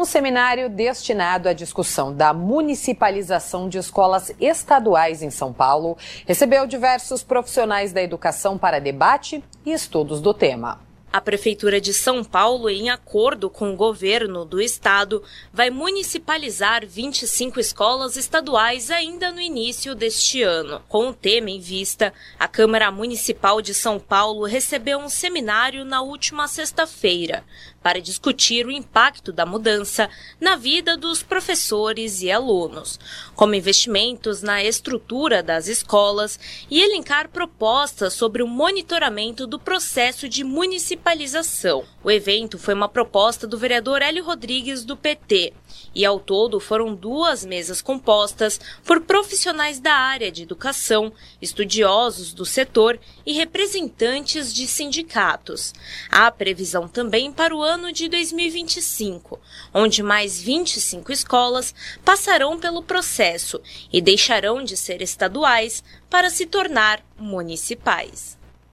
um seminário destinado à discussão da municipalização de escolas estaduais em São Paulo recebeu diversos profissionais da educação para debate e estudos do tema. A Prefeitura de São Paulo, em acordo com o governo do estado, vai municipalizar 25 escolas estaduais ainda no início deste ano. Com o tema em vista, a Câmara Municipal de São Paulo recebeu um seminário na última sexta-feira para discutir o impacto da mudança na vida dos professores e alunos, como investimentos na estrutura das escolas e elencar propostas sobre o monitoramento do processo de municipalização. O evento foi uma proposta do vereador Hélio Rodrigues do PT e ao todo foram duas mesas compostas por profissionais da área de educação, estudiosos do setor e representantes de sindicatos. Há previsão também para o ano de 2025, onde mais 25 escolas passarão pelo processo e deixarão de ser estaduais para se tornar municipais.